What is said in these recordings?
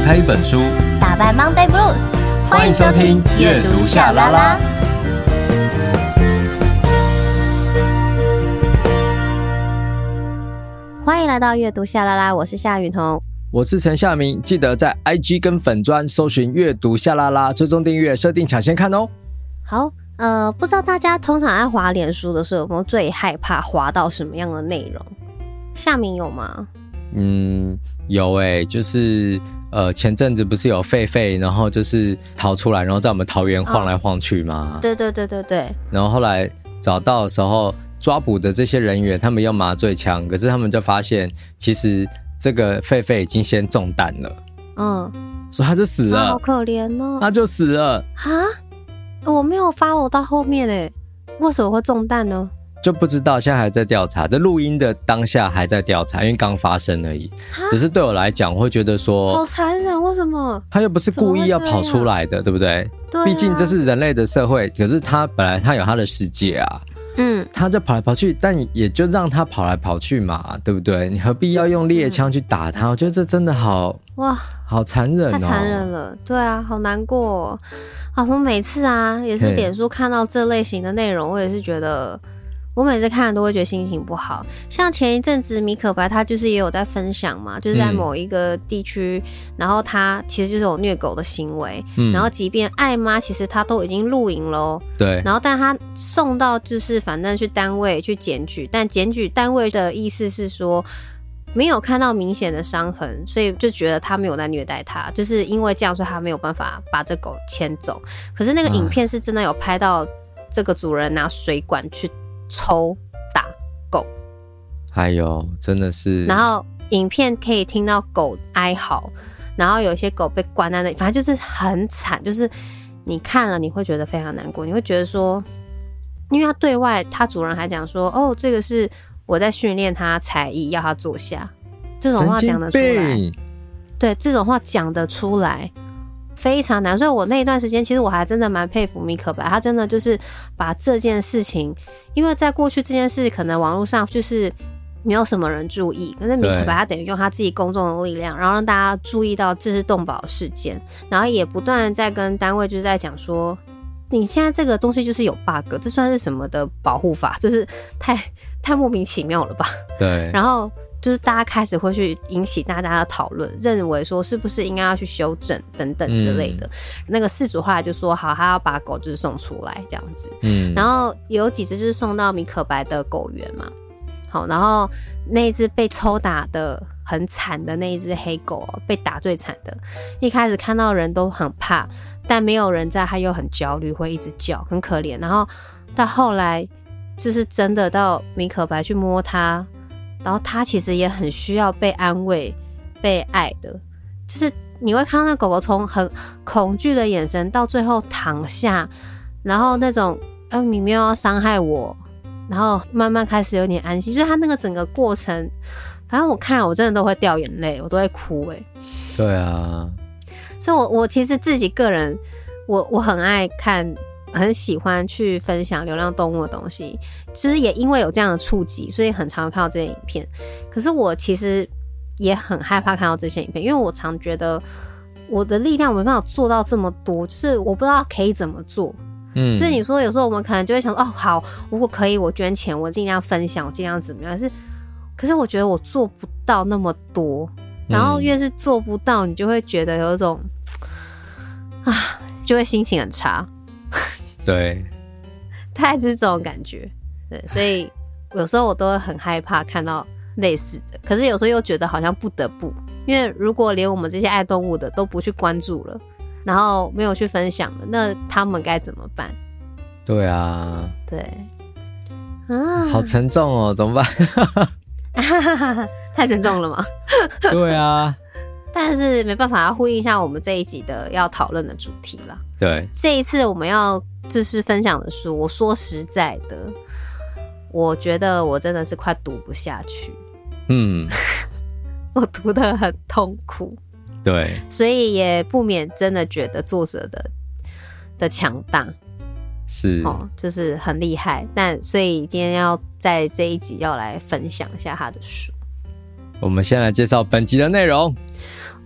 打开一本书，打败 Monday Blues。欢迎收听阅读夏拉拉。欢迎来到阅读夏拉拉，我是夏雨桐，我是陈夏明。记得在 IG 跟粉专搜寻阅读夏拉拉，追踪订阅，设定抢先看哦。好，呃，不知道大家通常在滑脸书的时候，有没有最害怕滑到什么样的内容？夏明有吗？嗯，有哎、欸，就是呃，前阵子不是有狒狒，然后就是逃出来，然后在我们桃园晃来晃去吗？对对对对对。然后后来找到的时候，抓捕的这些人员，他们用麻醉枪，可是他们就发现，其实这个狒狒已经先中弹了。嗯，所以他就死了，好可怜哦。他就死了啊！我没有 follow 到后面诶，为什么会中弹呢？就不知道，现在还在调查。这录音的当下还在调查，因为刚发生而已。只是对我来讲，我会觉得说，好残忍，为什么？他又不是故意要跑出来的，对不对？对啊。毕竟这是人类的社会，可是他本来他有他的世界啊。嗯，他就跑来跑去，但也就让他跑来跑去嘛，对不对？你何必要用猎枪去打他？我觉得这真的好哇，好残忍哦，太残忍了。对啊，好难过哦。啊，我每次啊，也是点书看到这类型的内容，我也是觉得。我每次看都会觉得心情不好，像前一阵子米可白他就是也有在分享嘛，就是在某一个地区，嗯，然后他其实就是有虐狗的行为，嗯，然后即便爱妈其实他都已经露营喽，对，然后但他送到就是反正去单位去检举，但检举单位的意思是说没有看到明显的伤痕，所以就觉得他没有在虐待他，就是因为这样，所以他没有办法把这狗牵走。可是那个影片是真的有拍到这个主人拿水管去。抽打狗，还有真的是，然后影片可以听到狗哀嚎，然后有一些狗被关在那里，反正就是很惨，就是你看了你会觉得非常难过，你会觉得说，因为它对外它主人还讲说，哦，这个是我在训练它才艺，要它坐下，这种话讲得出来，对，这种话讲得出来。非常难，所以我那一段时间，其实我还真的蛮佩服米可白，他真的就是把这件事情，因为在过去这件事可能网络上就是没有什么人注意，可是米可白他等于用他自己公众的力量，然后让大家注意到这是动保事件，然后也不断在跟单位就是在讲说，你现在这个东西就是有 bug，这算是什么的保护法？就是太太莫名其妙了吧？对，然后。就是大家开始会去引起大家的讨论，认为说是不是应该要去修正等等之类的。嗯、那个事主后来就说好，他要把狗就是送出来这样子。嗯，然后有几只就是送到米可白的狗园嘛。好，然后那一只被抽打的很惨的那一只黑狗，被打最惨的。一开始看到人都很怕，但没有人在，他又很焦虑，会一直叫，很可怜。然后到后来就是真的到米可白去摸它。然后他其实也很需要被安慰、被爱的，就是你会看到那狗狗从很恐惧的眼神到最后躺下，然后那种呃你没有要伤害我，然后慢慢开始有点安心，就是它那个整个过程，反正我看了我真的都会掉眼泪，我都会哭哎。对啊，所以我我其实自己个人，我我很爱看。很喜欢去分享流浪动物的东西，就是也因为有这样的触及，所以很常看到这些影片。可是我其实也很害怕看到这些影片，因为我常觉得我的力量没办法做到这么多，就是我不知道可以怎么做。嗯，所以你说有时候我们可能就会想说，哦，好，如果可以，我捐钱，我尽量分享，我尽量怎么样？可是，可是我觉得我做不到那么多。然后越是做不到，你就会觉得有一种啊，就会心情很差。对，大概就是这种感觉。对，所以有时候我都会很害怕看到类似的，可是有时候又觉得好像不得不，因为如果连我们这些爱动物的都不去关注了，然后没有去分享了，那他们该怎么办？对啊，对，啊，好沉重哦，怎么办？太沉重了吗？对啊，但是没办法，要呼应一下我们这一集的要讨论的主题了。对，这一次我们要。就是分享的书，我说实在的，我觉得我真的是快读不下去。嗯，我读的很痛苦。对，所以也不免真的觉得作者的的强大是哦，就是很厉害。但所以今天要在这一集要来分享一下他的书。我们先来介绍本集的内容。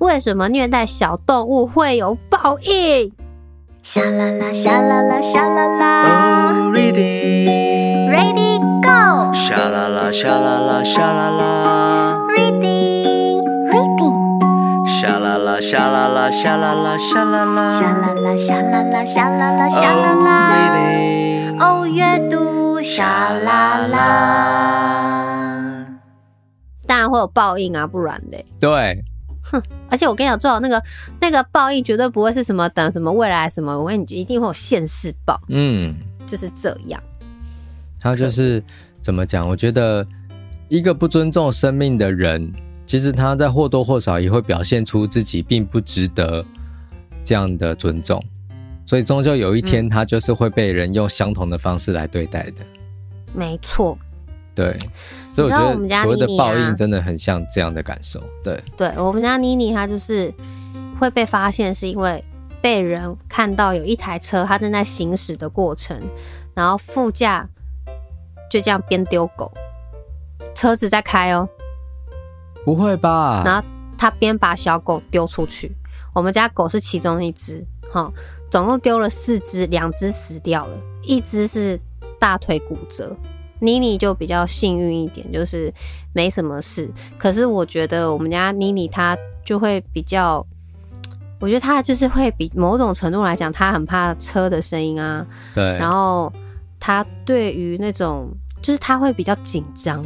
为什么虐待小动物会有报应？沙啦啦，沙啦啦，沙啦啦。Oh, ready, ready, go。沙啦啦，沙啦啦，沙啦啦。Ready, ready。沙啦啦，沙啦啦，沙啦啦，沙啦啦。沙啦啦，沙啦啦，沙啦啦，沙啦啦。Oh, ready。哦，阅读沙啦啦。当然会有报应啊，不然嘞。对。哼，而且我跟你讲，最好那个那个报应绝对不会是什么等什么未来什么，我跟你讲，一定会有现世报。嗯，就是这样。他就是怎么讲？我觉得一个不尊重生命的人，其实他在或多或少也会表现出自己并不值得这样的尊重，所以终究有一天，他就是会被人用相同的方式来对待的。嗯，没错。对，所以我觉得所谓的报应真的很像这样的感受。对，对我们家妮妮，她就是会被发现，是因为被人看到有一台车，它正在行驶的过程，然后副驾就这样边丢狗，车子在开哦，不会吧？然后他边把小狗丢出去，我们家狗是其中一只，哈，总共丢了四只，两只死掉了，一只是大腿骨折。妮妮就比较幸运一点，就是没什么事。可是我觉得我们家妮妮她就会比较，我觉得她就是会比某种程度来讲，她很怕车的声音啊。对。然后她对于那种，就是她会比较紧张，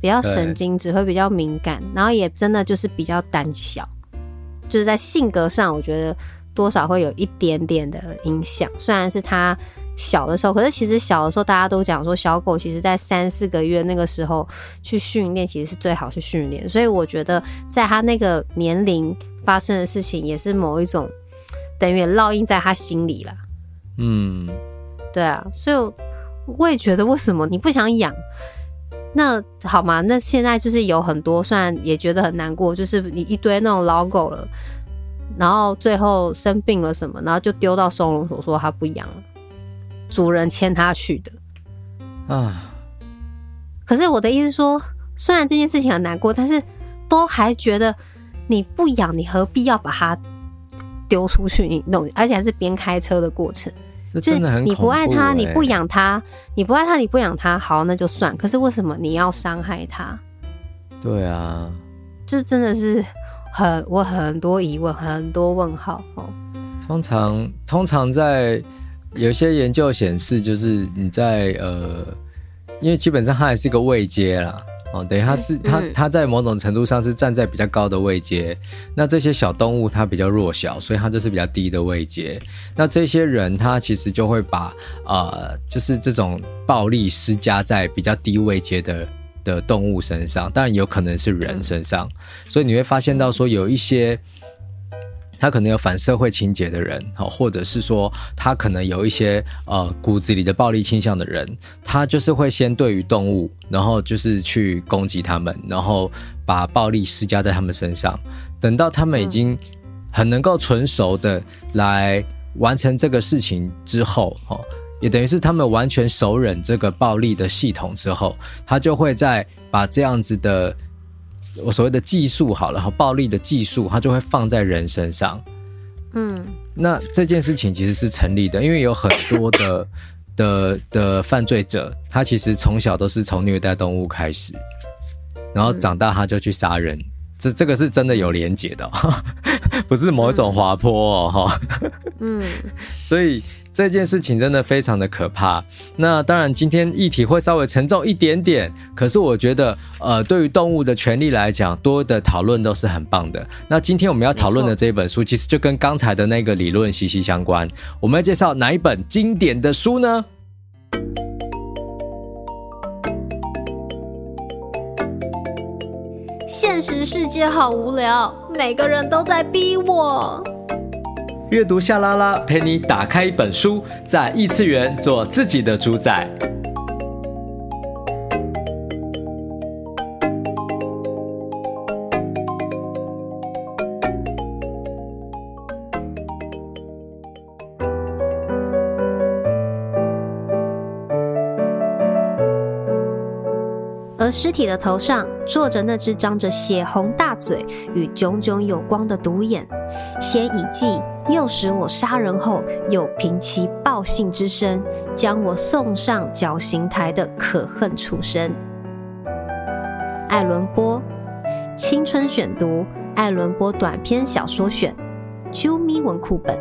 比较神经质，会比较敏感，然后也真的就是比较胆小，就是在性格上，我觉得多少会有一点点的影响。虽然是她。小的时候，可是其实小的时候，大家都讲说，小狗其实在三四个月那个时候去训练，其实是最好去训练。所以我觉得，在他那个年龄发生的事情，也是某一种等于烙印在他心里了。嗯，对啊，所以我也觉得，为什么你不想养？那好嘛？那现在就是有很多，虽然也觉得很难过，就是你一堆那种老狗了，然后最后生病了什么，然后就丢到收容所，说他不养了。主人牵他去的啊，可是我的意思说，虽然这件事情很难过，但是都还觉得你不养，你何必要把它丢出去？你弄，而且还是边开车的过程，这真的很、欸、就是你不爱他，你不养他，你不爱他，你不养他，好，那就算。可是为什么你要伤害他？对啊，这真的是很我很多疑问，很多问号哦。通常，通常在。有些研究显示，就是你在呃，因为基本上它还是一个位阶啦，哦，等于它是它它在某种程度上是站在比较高的位阶，那这些小动物它比较弱小，所以它就是比较低的位阶。那这些人他其实就会把呃，就是这种暴力施加在比较低位阶的的动物身上，当然有可能是人身上，所以你会发现到说有一些。他可能有反社会情节的人，或者是说他可能有一些呃骨子里的暴力倾向的人，他就是会先对于动物，然后就是去攻击他们，然后把暴力施加在他们身上。等到他们已经很能够纯熟的来完成这个事情之后，哦，也等于是他们完全熟稔这个暴力的系统之后，他就会再把这样子的。我所谓的技术好了，和暴力的技术，它就会放在人身上。嗯，那这件事情其实是成立的，因为有很多的 的的犯罪者，他其实从小都是从虐待动物开始，然后长大他就去杀人，这这个是真的有连结的，不是某一种滑坡哦，哈。嗯，所以。这件事情真的非常的可怕。那当然，今天议题会稍微沉重一点点，可是我觉得，呃，对于动物的权利来讲，多的讨论都是很棒的。那今天我们要讨论的这本书，其实就跟刚才的那个理论息息相关。我们要介绍哪一本经典的书呢？现实世界好无聊，每个人都在逼我。阅读夏拉拉陪你打开一本书，在异次元做自己的主宰。而尸体的头上坐着那只张着血红大嘴与炯炯有光的独眼，先以计诱使我杀人后，又凭其报信之声将我送上绞刑台的可恨畜生。爱伦坡，青春选读，爱伦坡短篇小说选，啾咪文库本，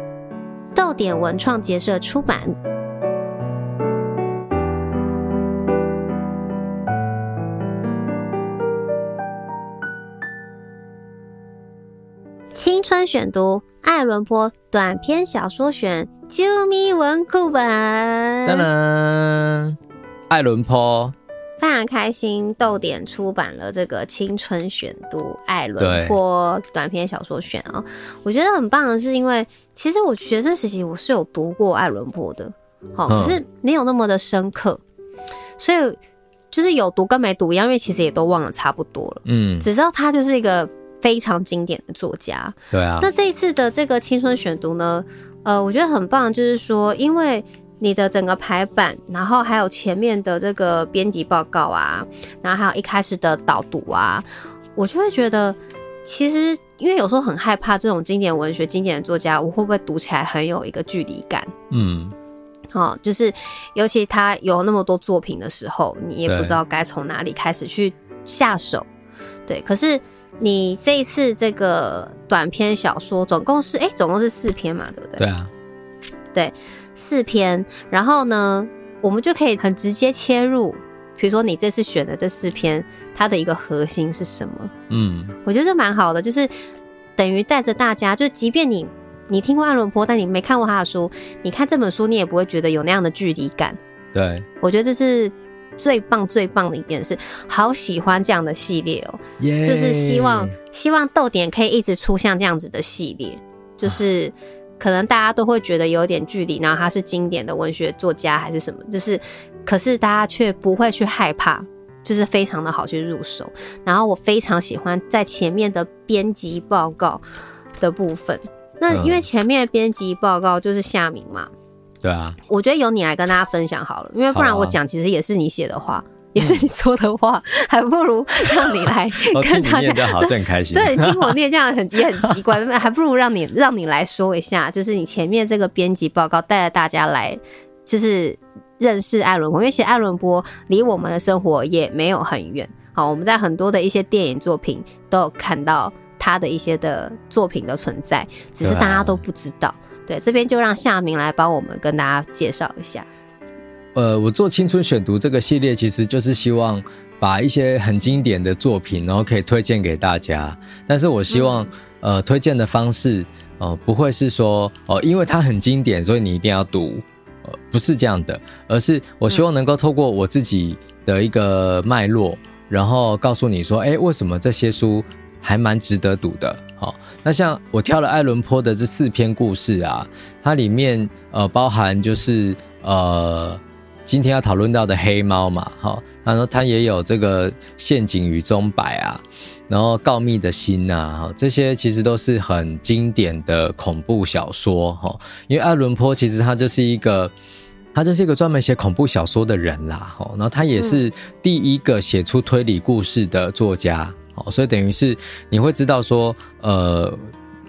逗点文创结社出版。青春选读，爱伦坡短篇小说选，啾咪文库本。当然，爱伦坡。非常开心，豆点出版了这个青春选读爱伦坡短篇小说选啊，我觉得很棒的是，因为其实我学生时期我是有读过爱伦坡的，好，可是没有那么的深刻，所以就是有读跟没读一样，因为其实也都忘了差不多了，嗯，只知道他就是一个非常经典的作家，对啊。那这一次的这个青春选读呢，呃，我觉得很棒，就是说因为。你的整个排版，然后还有前面的这个编辑报告啊，然后还有一开始的导读啊，我就会觉得，其实因为有时候很害怕这种经典文学、经典的作家，我会不会读起来很有一个距离感？嗯，好，就是尤其他有那么多作品的时候，你也不知道该从哪里开始去下手。对，可是你这一次这个短篇小说总共是，哎，总共是四篇嘛，对不对？对啊，对。四篇，然后呢，我们就可以很直接切入。比如说，你这次选的这四篇，它的一个核心是什么？嗯，我觉得这蛮好的，就是等于带着大家，就即便你你听过爱伦坡，但你没看过他的书，你看这本书，你也不会觉得有那样的距离感。对，我觉得这是最棒最棒的一件事好喜欢这样的系列哦。就是希望希望豆点可以一直出像这样子的系列，就是。啊可能大家都会觉得有点距离，然后他是经典的文学作家还是什么，就是，可是大家却不会去害怕，就是非常的好去入手。然后我非常喜欢在前面的编辑报告的部分，那因为前面的编辑报告就是夏明嘛，对啊，我觉得由你来跟大家分享好了，因为不然我讲其实也是你写的话。也是你说的话，嗯、还不如让你来 跟大家。好，很开心。对，听我念这样很也很奇怪，还不如让你让你来说一下，就是你前面这个编辑报告带着大家来，就是认识艾伦坡，因为其实爱伦坡离我们的生活也没有很远。好，我们在很多的一些电影作品都有看到他的一些的作品的存在，只是大家都不知道。对，这边就让夏明来帮我们跟大家介绍一下。呃，我做青春选读这个系列，其实就是希望把一些很经典的作品，然后可以推荐给大家。但是我希望，嗯、呃，推荐的方式，哦、呃，不会是说，哦、呃，因为它很经典，所以你一定要读，呃，不是这样的，而是我希望能够透过我自己的一个脉络，然后告诉你说，哎，为什么这些书还蛮值得读的？好，那像我挑了爱伦坡的这四篇故事啊，它里面呃包含就是呃。今天要讨论到的黑猫嘛，哈，然后它也有这个陷阱与钟摆啊，然后告密的心呐，哈，这些其实都是很经典的恐怖小说，哈，因为爱伦坡其实他就是一个，他就是一个专门写恐怖小说的人啦，哈，然后他也是第一个写出推理故事的作家，哦，所以等于是你会知道说，呃，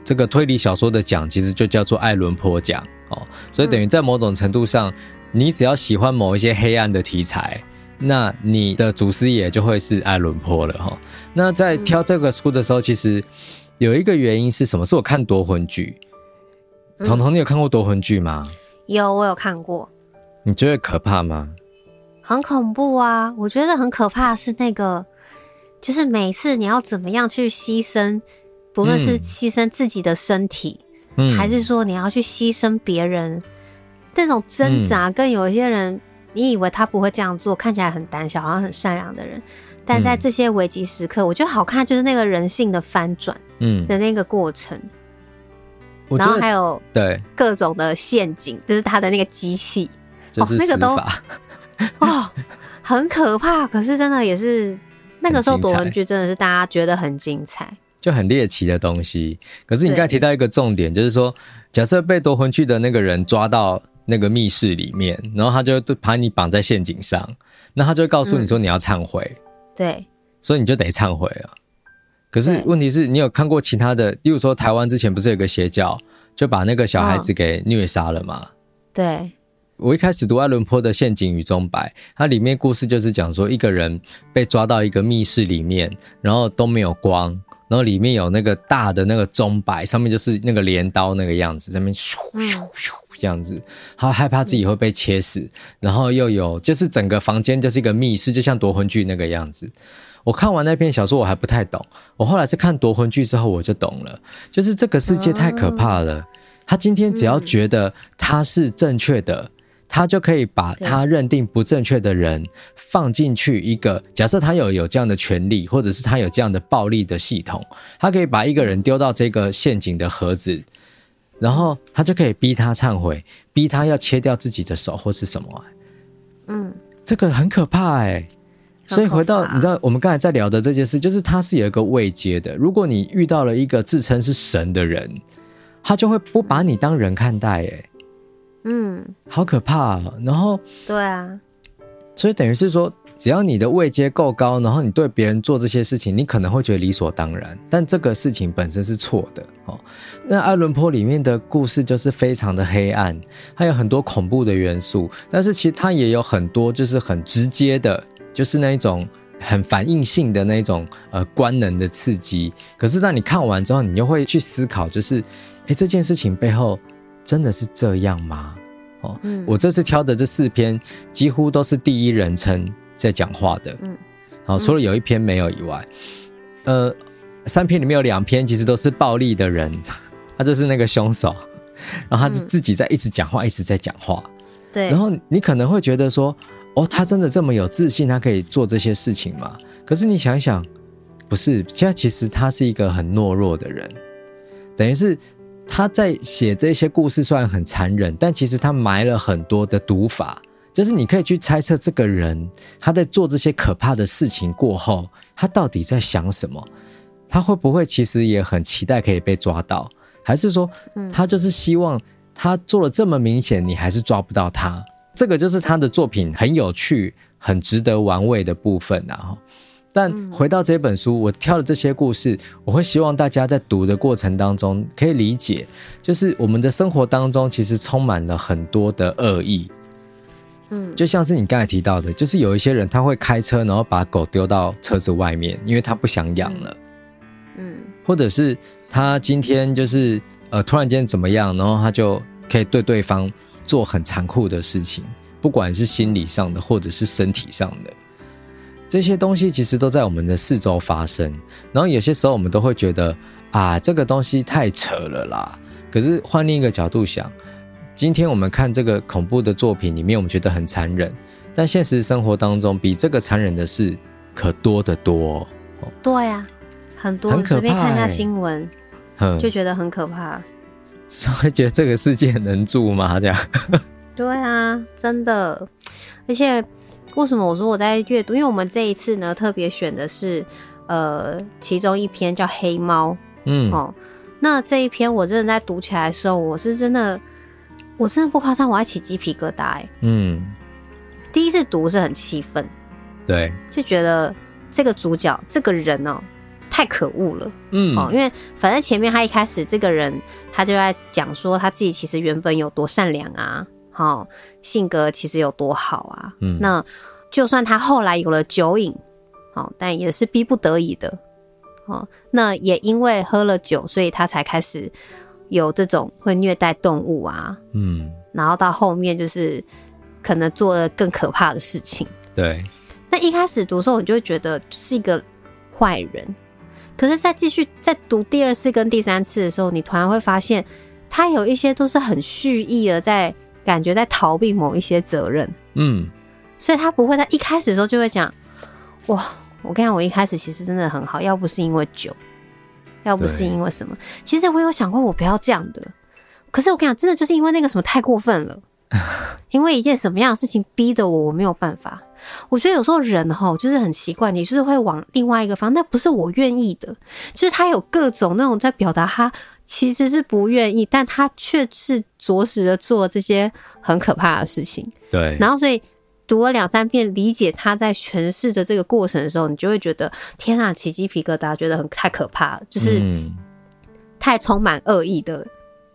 这个推理小说的奖其实就叫做艾伦坡奖，哦，所以等于在某种程度上。你只要喜欢某一些黑暗的题材，那你的祖师爷就会是艾伦坡了哈。那在挑这个书的时候，其实有一个原因是什么？是我看夺魂剧。彤彤，你有看过夺魂剧吗？有，我有看过。你觉得可怕吗？很恐怖啊！我觉得很可怕是那个，就是每次你要怎么样去牺牲，不论是牺牲自己的身体，嗯，还是说你要去牺牲别人。这种挣扎，跟有一些人，嗯、你以为他不会这样做，看起来很胆小，好像很善良的人，但在这些危急时刻，嗯、我觉得好看就是那个人性的翻转，嗯的那个过程。嗯、然后还有对各种的陷阱，就是他的那个机器，哦，那个都 哦很可怕。可是真的也是那个时候夺魂锯真的是大家觉得很精彩，就很猎奇的东西。可是你刚才提到一个重点，就是说，假设被夺魂锯的那个人抓到。那个密室里面，然后他就把你绑在陷阱上，那他就会告诉你说你要忏悔，对，所以你就得忏悔了。可是问题是你有看过其他的，例如说台湾之前不是有个邪教，就把那个小孩子给虐杀了吗？对。我一开始读爱伦坡的《陷阱与钟摆》，它里面故事就是讲说一个人被抓到一个密室里面，然后都没有光，然后里面有那个大的那个钟摆，上面就是那个镰刀那个样子，在那咻咻咻这样子，他害怕自己会被切死，然后又有就是整个房间就是一个密室，就像夺魂锯那个样子。我看完那篇小说我还不太懂，我后来是看夺魂锯之后我就懂了，就是这个世界太可怕了，他今天只要觉得他是正确的。他就可以把他认定不正确的人放进去一个假设，他有有这样的权利，或者是他有这样的暴力的系统，他可以把一个人丢到这个陷阱的盒子，然后他就可以逼他忏悔，逼他要切掉自己的手或是什么。嗯，这个很可怕哎。所以回到你知道我们刚才在聊的这件事，就是他是有一个未接的。如果你遇到了一个自称是神的人，他就会不把你当人看待哎。嗯，好可怕啊！然后，对啊，所以等于是说，只要你的位阶够高，然后你对别人做这些事情，你可能会觉得理所当然，但这个事情本身是错的哦。那爱伦坡里面的故事就是非常的黑暗，它有很多恐怖的元素，但是其实它也有很多就是很直接的，就是那一种很反应性的那种呃官能的刺激。可是当你看完之后，你又会去思考，就是哎，这件事情背后。真的是这样吗？哦，嗯，我这次挑的这四篇几乎都是第一人称在讲话的，嗯，好，除了有一篇没有以外，呃，三篇里面有两篇其实都是暴力的人，他就是那个凶手，然后他自己在一直讲话，一直在讲话，对，然后你可能会觉得说，哦，他真的这么有自信，他可以做这些事情吗？可是你想想，不是，现在其实他是一个很懦弱的人，等于是。他在写这些故事，虽然很残忍，但其实他埋了很多的读法，就是你可以去猜测这个人他在做这些可怕的事情过后，他到底在想什么？他会不会其实也很期待可以被抓到？还是说，他就是希望他做了这么明显，你还是抓不到他？这个就是他的作品很有趣、很值得玩味的部分啊。但回到这本书，我挑的这些故事，我会希望大家在读的过程当中可以理解，就是我们的生活当中其实充满了很多的恶意。嗯，就像是你刚才提到的，就是有一些人他会开车，然后把狗丢到车子外面，因为他不想养了。嗯，或者是他今天就是呃突然间怎么样，然后他就可以对对方做很残酷的事情，不管是心理上的或者是身体上的。这些东西其实都在我们的四周发生，然后有些时候我们都会觉得啊，这个东西太扯了啦。可是换另一个角度想，今天我们看这个恐怖的作品里面，我们觉得很残忍，但现实生活当中比这个残忍的事可多得多。对呀、啊，很多，很可怕、欸。随便看一下新闻，就觉得很可怕。所以觉得这个世界能住吗？这样？对啊，真的，而且。为什么我说我在阅读？因为我们这一次呢，特别选的是，呃，其中一篇叫《黑猫》。嗯，哦，那这一篇我真的在读起来的时候，我是真的，我真的不夸张，我还起鸡皮疙瘩。哎，嗯，第一次读是很气愤，对，就觉得这个主角这个人哦，太可恶了。嗯，哦，因为反正前面他一开始这个人，他就在讲说他自己其实原本有多善良啊。哦，性格其实有多好啊！嗯，那就算他后来有了酒瘾，哦，但也是逼不得已的。哦，那也因为喝了酒，所以他才开始有这种会虐待动物啊。嗯，然后到后面就是可能做了更可怕的事情。对。那一开始读的时候，你就会觉得是一个坏人。可是再继续再读第二次跟第三次的时候，你突然会发现，他有一些都是很蓄意的在。感觉在逃避某一些责任，嗯，所以他不会在一开始的时候就会讲，哇，我跟你讲，我一开始其实真的很好，要不是因为酒，要不是因为什么，其实我有想过我不要这样的，可是我跟你讲，真的就是因为那个什么太过分了，因为一件什么样的事情逼得我，我没有办法。我觉得有时候人哈，就是很奇怪，你就是会往另外一个方，那不是我愿意的，就是他有各种那种在表达他。其实是不愿意，但他却是着实的做这些很可怕的事情。对，然后所以读了两三遍，理解他在诠释的这个过程的时候，你就会觉得天啊，起鸡皮疙瘩，觉得很太可怕了，就是太充满恶意的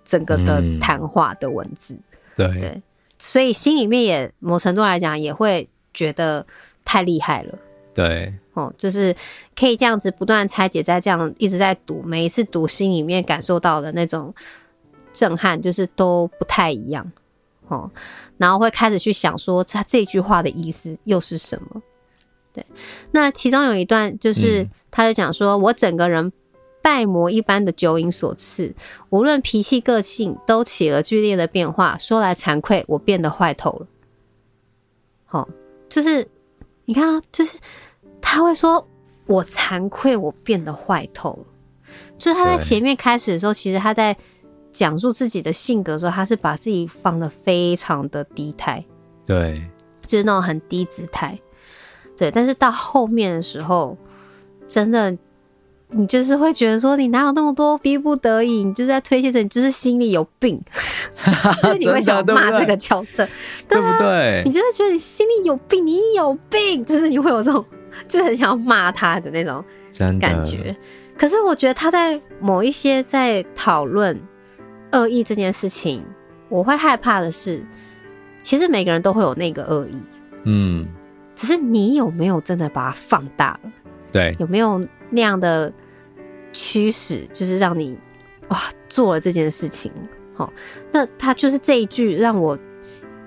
整个的谈话的文字。嗯、对对，所以心里面也某程度来讲也会觉得太厉害了。对，哦，就是可以这样子不断拆解，在这样一直在读，每一次读心里面感受到的那种震撼，就是都不太一样。哦，然后会开始去想说，他这句话的意思又是什么？对，那其中有一段就是，他就讲说：“嗯、我整个人拜魔一般的酒瘾所赐，无论脾气个性都起了剧烈的变化。说来惭愧，我变得坏透了。”好，就是你看啊，就是他会说：“我惭愧，我变得坏透了。”就是他在前面开始的时候，其实他在。讲述自己的性格的时候，他是把自己放得非常的低态，对，就是那种很低姿态，对。但是到后面的时候，真的，你就是会觉得说，你哪有那么多逼不得已，你就是在推卸着，你就是心里有病，就是你会想骂这个角色，对不对？你就是觉得你心里有病，你有病，就是你会有这种，就是很想要骂他的那种感觉。可是我觉得他在某一些在讨论。恶意这件事情，我会害怕的是，其实每个人都会有那个恶意，嗯，只是你有没有真的把它放大了？对，有没有那样的驱使，就是让你哇做了这件事情？好，那他就是这一句让我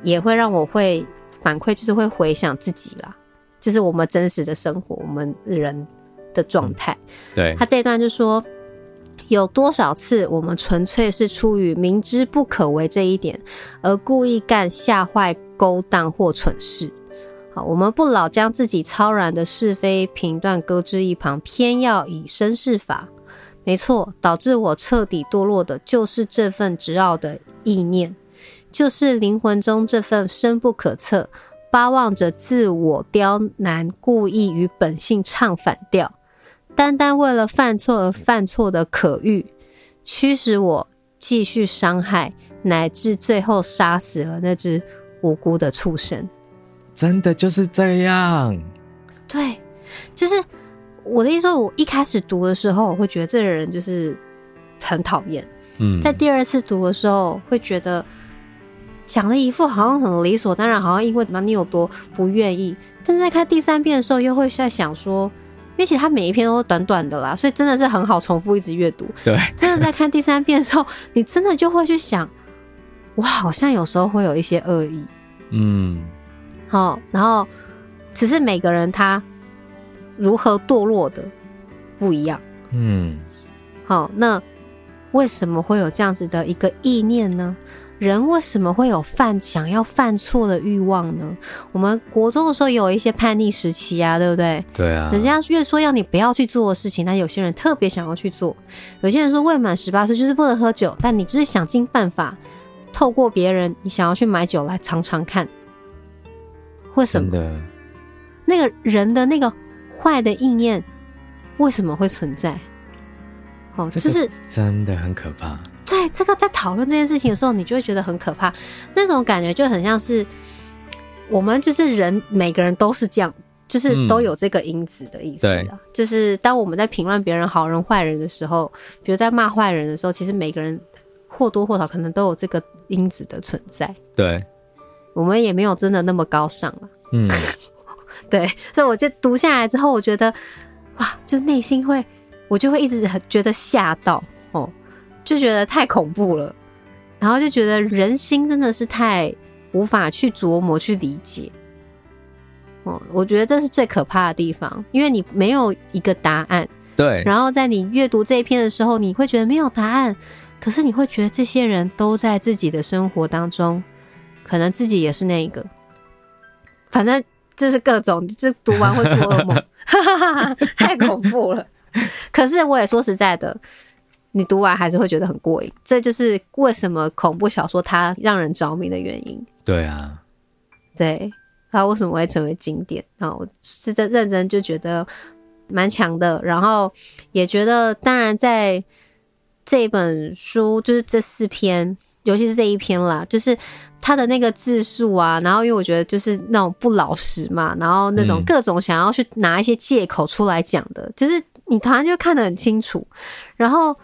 也会让我会反馈，就是会回想自己啦，就是我们真实的生活，我们人的状态。嗯，对，他这一段就说。有多少次，我们纯粹是出于明知不可为这一点，而故意干吓坏、勾当或蠢事？好，我们不老将自己超然的是非评断搁置一旁，偏要以身试法。没错，导致我彻底堕落的，就是这份执拗的意念，就是灵魂中这份深不可测、巴望着自我刁难、故意与本性唱反调。单单为了犯错而犯错的可欲，驱使我继续伤害，乃至最后杀死了那只无辜的畜生。真的就是这样。对，就是我的意思说，我一开始读的时候，我会觉得这个人就是很讨厌。嗯，在第二次读的时候，会觉得讲了一副好像很理所当然，好像因为怎么你有多不愿意。但是在看第三遍的时候，又会在想说。因为其实它每一篇都是短短的啦，所以真的是很好重复一直阅读。对，真的在看第三遍的时候，你真的就会去想，我，好像有时候会有一些恶意。嗯，好，然后只是每个人他如何堕落的不一样。嗯，好，那为什么会有这样子的一个意念呢？人为什么会有犯想要犯错的欲望呢？我们国中的时候有一些叛逆时期啊，对不对？对啊。人家越说要你不要去做的事情，但有些人特别想要去做。有些人说未满十八岁就是不能喝酒，但你就是想尽办法透过别人，你想要去买酒来尝尝看。为什么？那个人的那个坏的意念为什么会存在？哦，就是真的很可怕。对，这个在讨论这件事情的时候，你就会觉得很可怕，那种感觉就很像是我们就是人，每个人都是这样，就是都有这个因子的意思啊。嗯、就是当我们在评论别人好人坏人的时候，比如在骂坏人的时候，其实每个人或多或少可能都有这个因子的存在。对，我们也没有真的那么高尚了。嗯，对，所以我就读下来之后，我觉得哇，就内心会，我就会一直很觉得吓到哦。就觉得太恐怖了，然后就觉得人心真的是太无法去琢磨、去理解。哦，我觉得这是最可怕的地方，因为你没有一个答案。对。然后在你阅读这一篇的时候，你会觉得没有答案，可是你会觉得这些人都在自己的生活当中，可能自己也是那一个。反正就是各种，就读完会做噩梦，太恐怖了。可是我也说实在的。你读完还是会觉得很过瘾，这就是为什么恐怖小说它让人着迷的原因。对啊，对，它为什么会成为经典？啊，我是在认真就觉得蛮强的，然后也觉得，当然在这本书就是这四篇，尤其是这一篇啦，就是他的那个字数啊，然后因为我觉得就是那种不老实嘛，然后那种各种想要去拿一些借口出来讲的，嗯、就是你突然就看得很清楚，然后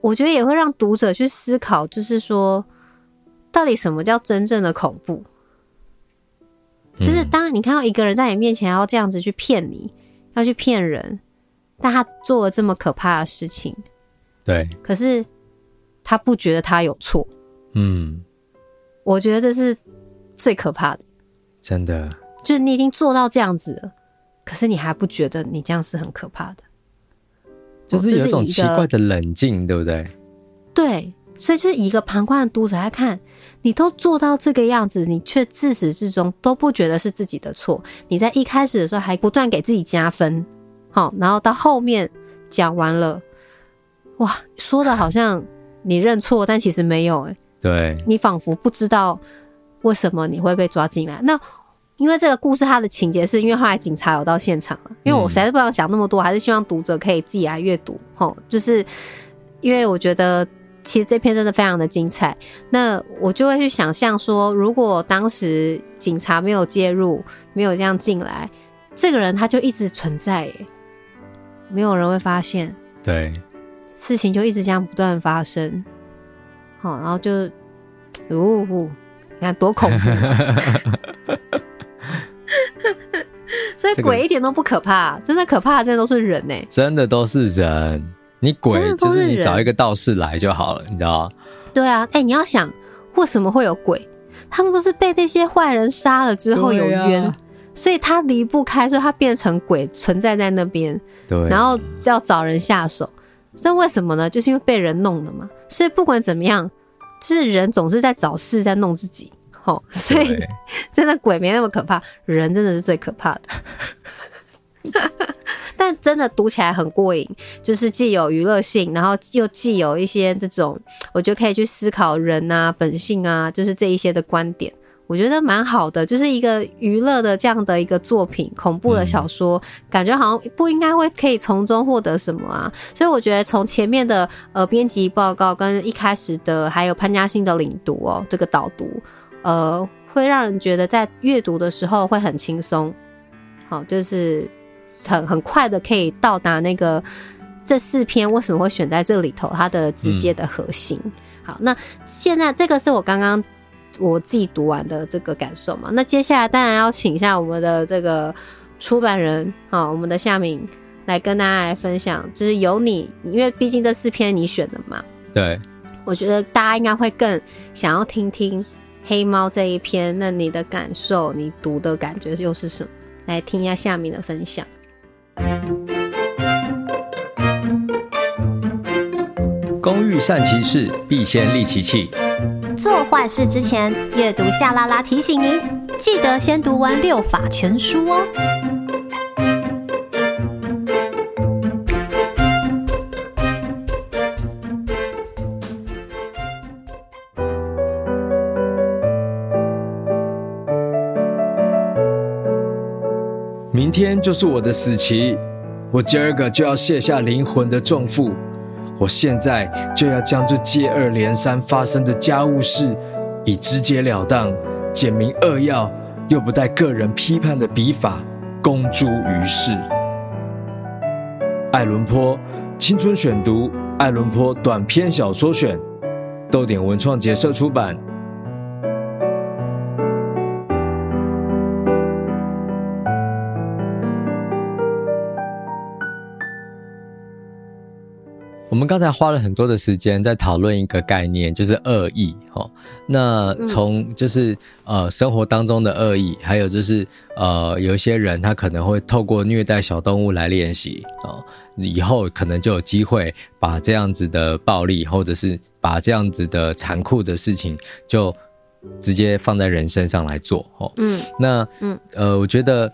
我觉得也会让读者去思考，就是说到底什么叫真正的恐怖？就是当你看到一个人在你面前要这样子去骗你，要去骗人，但他做了这么可怕的事情，对，可是他不觉得他有错，嗯，我觉得这是最可怕的，真的，就是你已经做到这样子了，可是你还不觉得你这样是很可怕的，就是有一种奇怪的冷静，对不对？对。所以就是一个旁观的读者来看，你都做到这个样子，你却自始至终都不觉得是自己的错。你在一开始的时候还不断给自己加分，好，然后到后面讲完了，哇，说的好像你认错，但其实没有，哎，对，你仿佛不知道为什么你会被抓进来。那因为这个故事它的情节是因为后来警察有到现场了，因为我实在是不想讲那么多，还是希望读者可以自己来阅读，吼，就是因为我觉得。其实这篇真的非常的精彩，那我就会去想象说，如果当时警察没有介入，没有这样进来，这个人他就一直存在，耶，没有人会发现，对，事情就一直这样不断发生，好，然后就，呜呼，你看多恐怖啊，所以鬼一点都不可怕，真的可怕的真的都是人呢，真的都是人。你鬼就是你找一个道士来就好了，你知道吗？对啊，哎、欸，你要想为什么会有鬼？他们都是被那些坏人杀了之后有冤，啊、所以他离不开，所以他变成鬼存在在那边。对，然后要找人下手，那为什么呢？就是因为被人弄了嘛。所以不管怎么样，就是人总是在找事，在弄自己。吼，所以真的鬼没那么可怕，人真的是最可怕的。但真的读起来很过瘾，就是既有娱乐性，然后又既有一些这种，我觉得可以去思考人啊、本性啊，就是这一些的观点，我觉得蛮好的，就是一个娱乐的这样的一个作品，恐怖的小说，嗯、感觉好像不应该会可以从中获得什么啊，所以我觉得从前面的呃编辑报告跟一开始的还有潘嘉欣的领读哦，这个导读，呃，会让人觉得在阅读的时候会很轻松，好，就是。很很快的可以到达那个这四篇为什么会选在这里头，它的直接的核心。嗯、好，那现在这个是我刚刚我自己读完的这个感受嘛？那接下来当然要请一下我们的这个出版人啊，我们的夏明来跟大家来分享，就是由你，因为毕竟这四篇你选的嘛。对，我觉得大家应该会更想要听听黑猫这一篇，那你的感受，你读的感觉又是什么？来听一下夏明的分享。工欲善其事，必先利其器。做坏事之前，阅读夏拉拉提醒您，记得先读完六法全书哦。明天就是我的死期，我今儿个就要卸下灵魂的重负。我现在就要将这接二连三发生的家务事，以直截了当、简明扼要又不带个人批判的笔法公诸于世。艾伦坡青春选读，艾伦坡短篇小说选，逗点文创结社出版。们刚才花了很多的时间在讨论一个概念，就是恶意。哈，那从就是呃生活当中的恶意，还有就是呃有一些人他可能会透过虐待小动物来练习哦，以后可能就有机会把这样子的暴力，或者是把这样子的残酷的事情，就直接放在人身上来做。哦，嗯，那嗯呃，我觉得。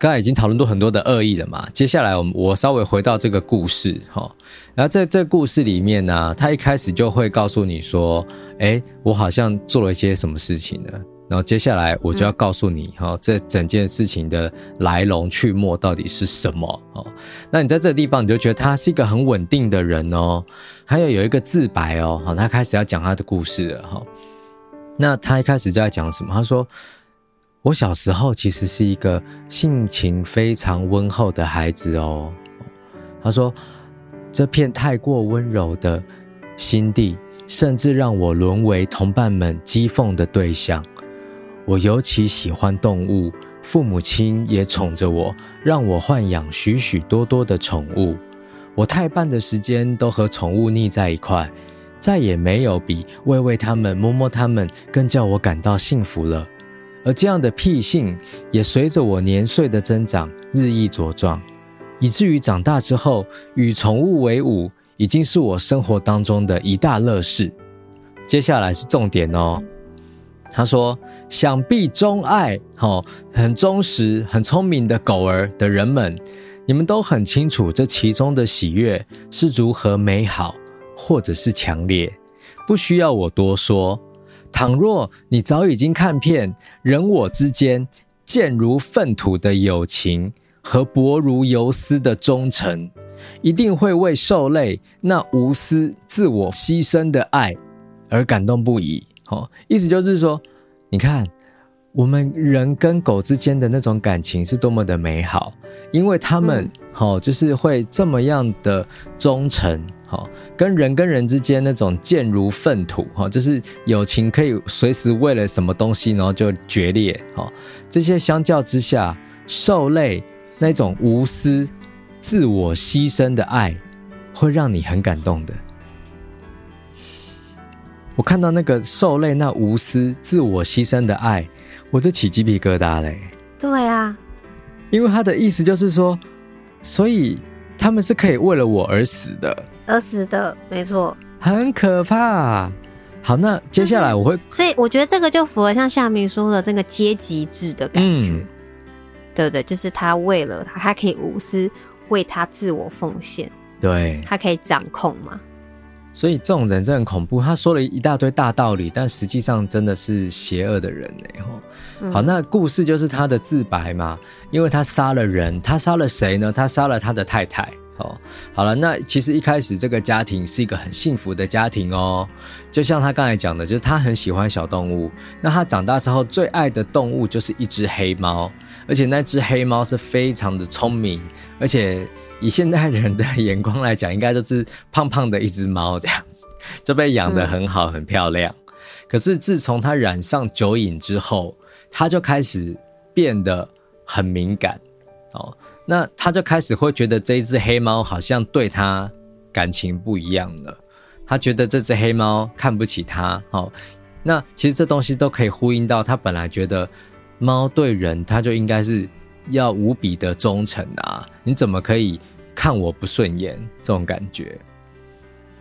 刚才已经讨论过很多的恶意了嘛，接下来我我稍微回到这个故事哈，然后在这故事里面呢，他一开始就会告诉你说，哎，我好像做了一些什么事情呢？然后接下来我就要告诉你，哈、这整件事情的来龙去脉到底是什么？哦，那你在这个地方，你就觉得他是一个很稳定的人哦。还有有一个自白哦，好，他开始要讲他的故事了，哈。那他一开始就在讲什么？他说：“我小时候其实是一个性情非常温厚的孩子哦。”他说：“这片太过温柔的心地，甚至让我沦为同伴们讥讽的对象。”我尤其喜欢动物，父母亲也宠着我，让我豢养许许多多的宠物。我太半的时间都和宠物腻在一块，再也没有比喂喂它们、摸摸它们更叫我感到幸福了。而这样的癖性也随着我年岁的增长日益茁壮，以至于长大之后与宠物为伍，已经是我生活当中的一大乐事。接下来是重点哦。他说：“想必钟爱，齁，很忠实、很聪明的狗儿的人们，你们都很清楚这其中的喜悦是如何美好，或者是强烈，不需要我多说。倘若你早已经看遍人我之间贱如粪土的友情和薄如游丝的忠诚，一定会为受累那无私、自我牺牲的爱而感动不已。”哦，意思就是说，你看，我们人跟狗之间的那种感情是多么的美好，因为他们，好、嗯，就是会这么样的忠诚，好，跟人跟人之间那种贱如粪土，哈，就是友情可以随时为了什么东西，然后就决裂，哈，这些相较之下，兽类那种无私、自我牺牲的爱，会让你很感动的。我看到那个兽类那无私、自我牺牲的爱，我就起鸡皮疙瘩嘞。对啊，因为他的意思就是说，所以他们是可以为了我而死的，而死的，没错，很可怕。好，那接下来我会，所以我觉得这个就符合像夏明说的这个阶级制的感觉，嗯、对不对？就是他为了他，他可以无私为他自我奉献，对，他可以掌控嘛。所以这种人真的很恐怖。他说了一大堆大道理，但实际上真的是邪恶的人呢。好，那故事就是他的自白嘛。因为他杀了人，他杀了谁呢？他杀了他的太太。哦，好了，那其实一开始这个家庭是一个很幸福的家庭哦。就像他刚才讲的，就是他很喜欢小动物。那他长大之后最爱的动物就是一只黑猫，而且那只黑猫是非常的聪明，而且。以现代人的眼光来讲，应该就是胖胖的一只猫这样子，就被养得很好，很漂亮。可是自从他染上酒瘾之后，他就开始变得很敏感哦。那他就开始会觉得这一只黑猫好像对他感情不一样了。他觉得这只黑猫看不起他。哦，那其实这东西都可以呼应到他本来觉得猫对人，他就应该是。要无比的忠诚啊！你怎么可以看我不顺眼？这种感觉，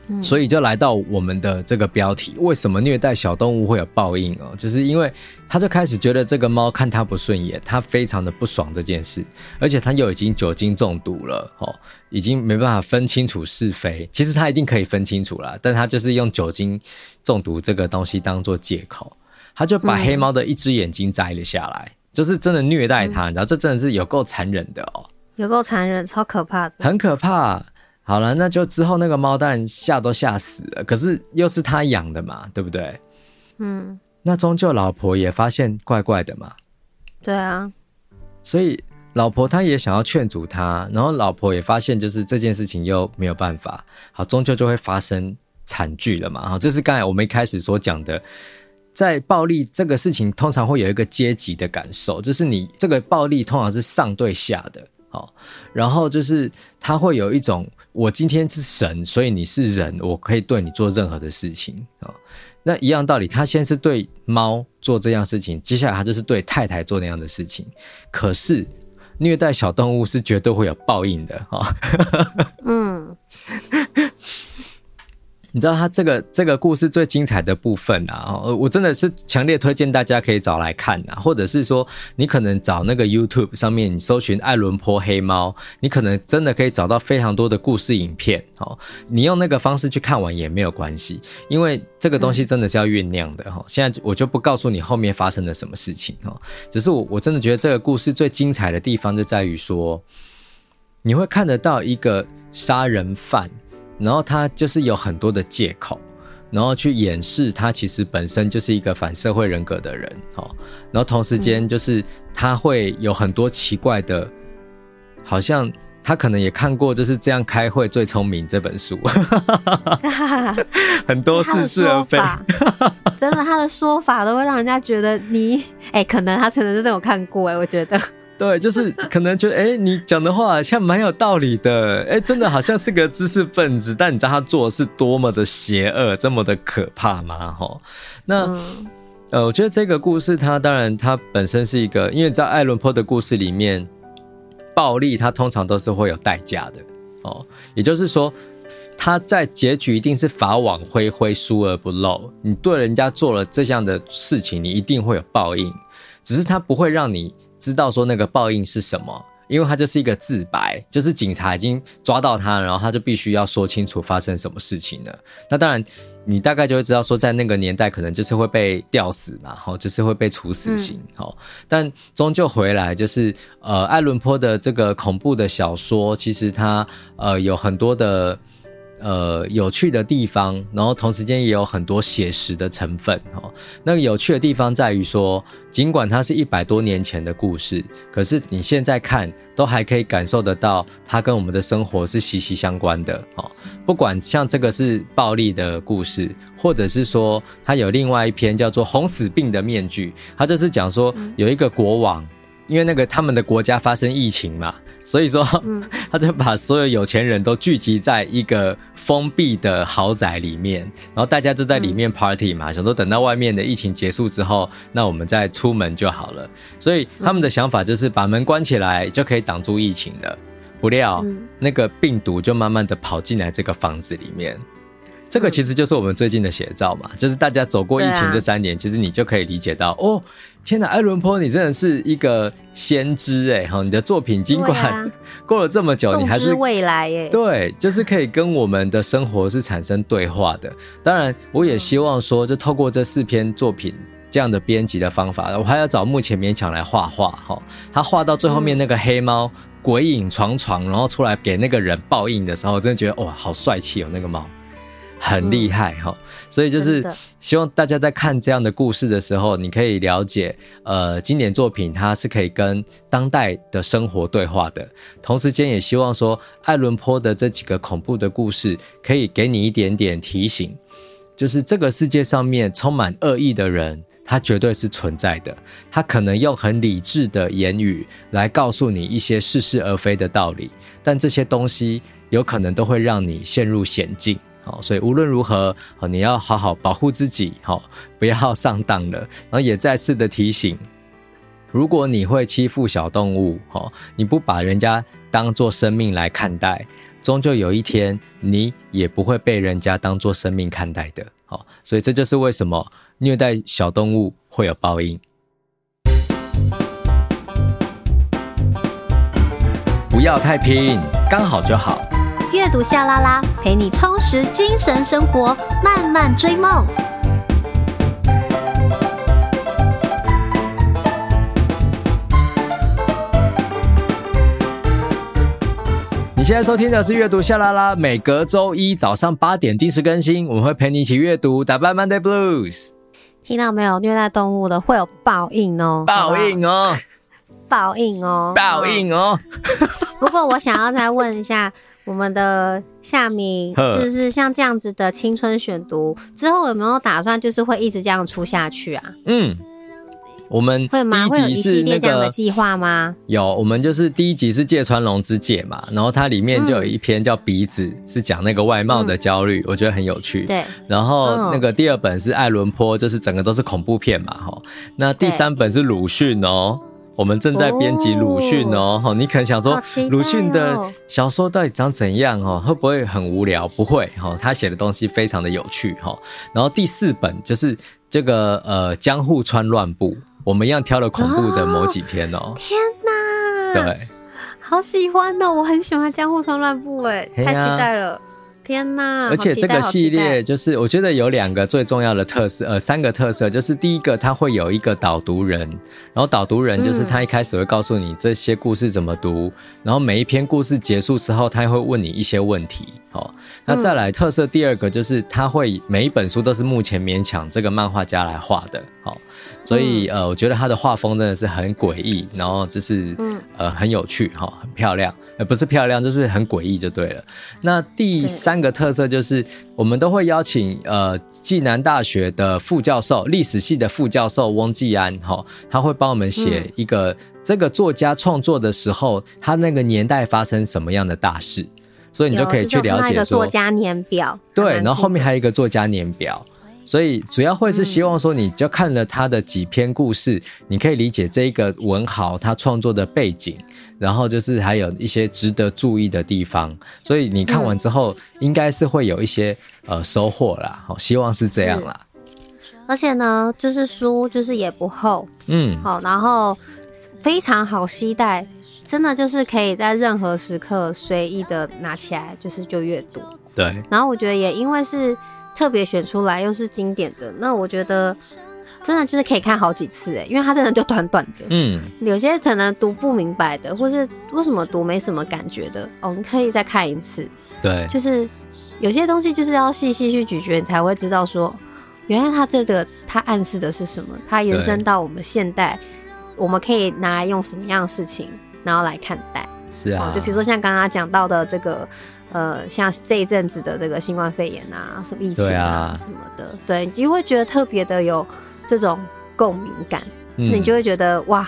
嗯，所以就来到我们的这个标题：为什么虐待小动物会有报应哦？就是因为他就开始觉得这个猫看他不顺眼，他非常的不爽这件事，而且他又已经酒精中毒了哦，已经没办法分清楚是非。其实他一定可以分清楚啦，但他就是用酒精中毒这个东西当做借口，他就把黑猫的一只眼睛摘了下来。就是真的虐待他，然后这真的是有够残忍的哦，有够残忍，超可怕的，很可怕。好了，那就之后那个猫蛋吓都吓死了，可是又是他养的嘛，对不对？嗯，那终究老婆也发现怪怪的嘛，对啊，所以老婆她也想要劝阻他，然后老婆也发现就是这件事情又没有办法，好，终究就会发生惨剧了嘛。好，这是刚才我们一开始所讲的。在暴力这个事情，通常会有一个阶级的感受，就是你这个暴力通常是上对下的，好，然后就是他会有一种，我今天是神，所以你是人，我可以对你做任何的事情啊。那一样道理，他先是对猫做这样事情，接下来他就是对太太做那样的事情。可是虐待小动物是绝对会有报应的啊。嗯。你知道他这个这个故事最精彩的部分啊，我真的是强烈推荐大家可以找来看啊，或者是说你可能找那个 YouTube 上面，你搜寻爱伦坡黑猫，你可能真的可以找到非常多的故事影片哦。你用那个方式去看完也没有关系，因为这个东西真的是要酝酿的哈。现在我就不告诉你后面发生了什么事情哈，只是我我真的觉得这个故事最精彩的地方就在于说，你会看得到一个杀人犯。然后他就是有很多的借口，然后去掩饰他其实本身就是一个反社会人格的人，哦，然后同时间就是他会有很多奇怪的，好像他可能也看过就是这样开会最聪明这本书，很多似是而非，真的他的说法都会让人家觉得你，哎，可能他可能真的有看过，哎，我觉得。对，就是可能觉得，哎、欸，你讲的话好像蛮有道理的，哎、欸，真的好像是个知识分子，但你知道他做的是多么的邪恶，这么的可怕吗？哈，那、嗯、呃，我觉得这个故事，它当然它本身是一个，因为在爱伦坡的故事里面，暴力它通常都是会有代价的，哦，也就是说，他在结局一定是法网恢恢，疏而不漏，你对人家做了这样的事情，你一定会有报应，只是他不会让你。知道说那个报应是什么，因为他就是一个自白，就是警察已经抓到他，然后他就必须要说清楚发生什么事情了。那当然，你大概就会知道说，在那个年代可能就是会被吊死嘛，好，就是会被处死刑，好、嗯。但终究回来，就是呃，爱伦坡的这个恐怖的小说，其实它呃有很多的。呃，有趣的地方，然后同时间也有很多写实的成分哦。那个有趣的地方在于说，尽管它是一百多年前的故事，可是你现在看都还可以感受得到，它跟我们的生活是息息相关的哦。不管像这个是暴力的故事，或者是说它有另外一篇叫做《红死病的面具》，它就是讲说有一个国王。因为那个他们的国家发生疫情嘛，所以说，他就把所有有钱人都聚集在一个封闭的豪宅里面，然后大家就在里面 party 嘛，想说等到外面的疫情结束之后，那我们再出门就好了。所以他们的想法就是把门关起来就可以挡住疫情了。不料那个病毒就慢慢的跑进来这个房子里面。这个其实就是我们最近的写照嘛，就是大家走过疫情这三年，其实你就可以理解到，哦，天哪，艾伦坡，你真的是一个先知哎，哈，你的作品尽管 过了这么久，你还是未来哎，对，就是可以跟我们的生活是产生对话的。当然，我也希望说，就透过这四篇作品这样的编辑的方法，我还要找目前勉强来画画哈，他画到最后面那个黑猫鬼影幢幢，然后出来给那个人报应的时候，我真的觉得哇，好帅气哦，那个猫。很厉害哈，所以就是希望大家在看这样的故事的时候，你可以了解，呃，经典作品它是可以跟当代的生活对话的。同时间也希望说，爱伦坡的这几个恐怖的故事可以给你一点点提醒，就是这个世界上面充满恶意的人，他绝对是存在的。他可能用很理智的言语来告诉你一些似是而非的道理，但这些东西有可能都会让你陷入险境。好，所以无论如何，你要好好保护自己，好，不要上当了。然后也再次的提醒，如果你会欺负小动物，好，你不把人家当做生命来看待，终究有一天你也不会被人家当做生命看待的。好，所以这就是为什么虐待小动物会有报应。不要太拼，刚好就好。阅读夏拉拉，陪你充实精神生活，慢慢追梦。你现在收听的是阅读夏拉拉，每隔周一早上八点定时更新，我们会陪你一起阅读，打败 Monday Blues。听到没有？虐待动物的会有报应哦，报应哦，报应哦，报应哦。不过我想要再问一下。我们的夏明就是像这样子的青春选读之后有没有打算就是会一直这样出下去啊？嗯，我们会吗？会有一系列这样的计划吗？有，我们就是第一集是芥川龙之介嘛，然后它里面就有一篇叫鼻子，嗯、是讲那个外貌的焦虑，嗯、我觉得很有趣。对，然后那个第二本是爱伦坡，就是整个都是恐怖片嘛，哈。那第三本是鲁迅哦。我们正在编辑鲁迅哦，哦，你可能想说鲁迅的小说到底长怎样哦？会不会很无聊？不会哈，他写的东西非常的有趣哈。然后第四本就是这个呃江户川乱步，我们一样挑了恐怖的某几篇哦。天哪，对，好喜欢哦，我很喜欢江户川乱步，哎，太期待了。天呐！而且这个系列就是，我觉得有两个最重要的特色，呃，三个特色，就是第一个，它会有一个导读人，然后导读人就是他一开始会告诉你这些故事怎么读，嗯、然后每一篇故事结束之后，他会问你一些问题。好，那再来特色第二个就是，他会每一本书都是目前勉强这个漫画家来画的。好。所以呃，我觉得他的画风真的是很诡异，然后就是呃很有趣哈，很漂亮，呃不是漂亮，就是很诡异就对了。那第三个特色就是，我们都会邀请呃暨南大学的副教授，历史系的副教授翁继安哈，他会帮我们写一个这个作家创作的时候，他那个年代发生什么样的大事，所以你就可以去了解说作家年表。对，然后后面还有一个作家年表。所以主要会是希望说，你就看了他的几篇故事，你可以理解这一个文豪他创作的背景，然后就是还有一些值得注意的地方。所以你看完之后，应该是会有一些呃收获啦。好，希望是这样啦。而且呢，就是书就是也不厚，嗯，好，然后非常好携带，真的就是可以在任何时刻随意的拿起来，就是就阅读。对。然后我觉得也因为是。特别选出来又是经典的，那我觉得真的就是可以看好几次哎，因为它真的就短短的，嗯，有些可能读不明白的，或是为什么读没什么感觉的，哦，你可以再看一次，对，就是有些东西就是要细细去咀嚼，你才会知道说，原来它这个它暗示的是什么，它延伸到我们现代，我们可以拿来用什么样的事情，然后来看待，是啊，就比如说像刚刚讲到的这个。呃，像这一阵子的这个新冠肺炎啊，什么疫情啊，什么的，对，你就会觉得特别的有这种共鸣感，嗯，那你就会觉得哇，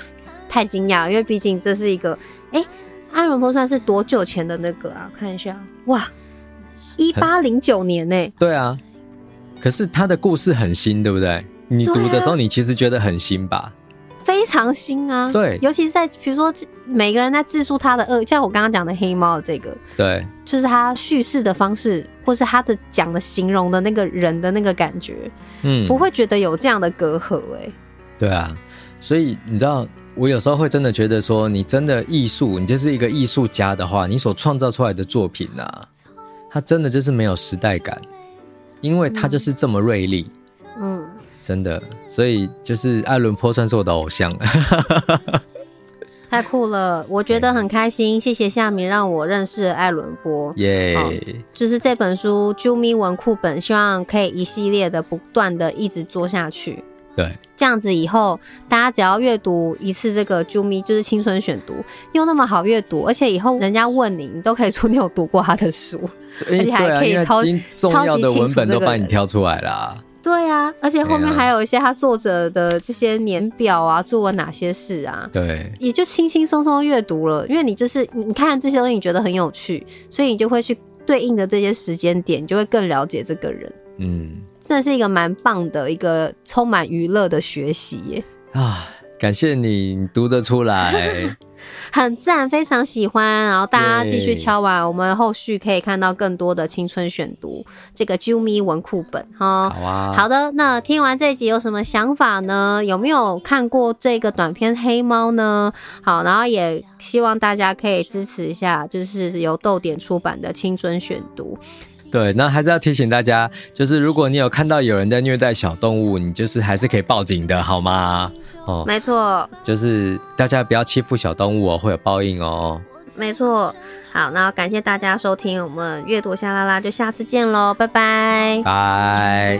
太惊讶，因为毕竟这是一个，哎，安伦坡算是多久前的那个啊？看一下，哇，一八零九年呢？欸？对啊，可是他的故事很新，对不对？你读的时候，你其实觉得很新吧？非常新啊，对，尤其是在比如说每个人在自述他的恶，像我刚刚讲的黑猫这个，对，就是他叙事的方式，或是他的讲的形容的那个人的那个感觉，嗯，不会觉得有这样的隔阂哎、欸。对啊，所以你知道，我有时候会真的觉得说，你真的艺术，你就是一个艺术家的话，你所创造出来的作品啊，它真的就是没有时代感，因为它就是这么锐利，嗯。嗯真的，所以就是艾伦坡算是我的偶像，太酷了！我觉得很开心，谢谢夏明让我认识艾伦坡，耶！就是这本书《啾咪文库本》，希望可以一系列的不断的一直做下去。对，这样子以后大家只要阅读一次这个啾咪，就是青春选读，又那么好阅读，而且以后人家问你，你都可以说你有读过他的书，而且还可以超级、啊、重要的文本都帮你挑出来了。对啊，而且后面还有一些他作者的这些年表啊，做了哪些事啊？对，也就轻轻松松阅读了，因为你就是你看这些东西，你觉得很有趣，所以你就会去对应的这些时间点，你就会更了解这个人。嗯，真的是一个蛮棒的一个充满娱乐的学习耶！啊，感谢你，你读得出来。很赞，非常喜欢。然后大家继续敲完，我们后续可以看到更多的青春选读这个啾咪文库本哈。好啊，好的。那听完这一集有什么想法呢？有没有看过这个短片黑猫呢？好，然后也希望大家可以支持一下，就是由豆点出版的青春选读。对，那还是要提醒大家，就是如果你有看到有人在虐待小动物，你就是还是可以报警的，好吗？哦，没错，就是大家不要欺负小动物哦，会有报应哦。没错，好，那感谢大家收听我们阅读夏 LaLa，就下次见喽，拜拜，拜。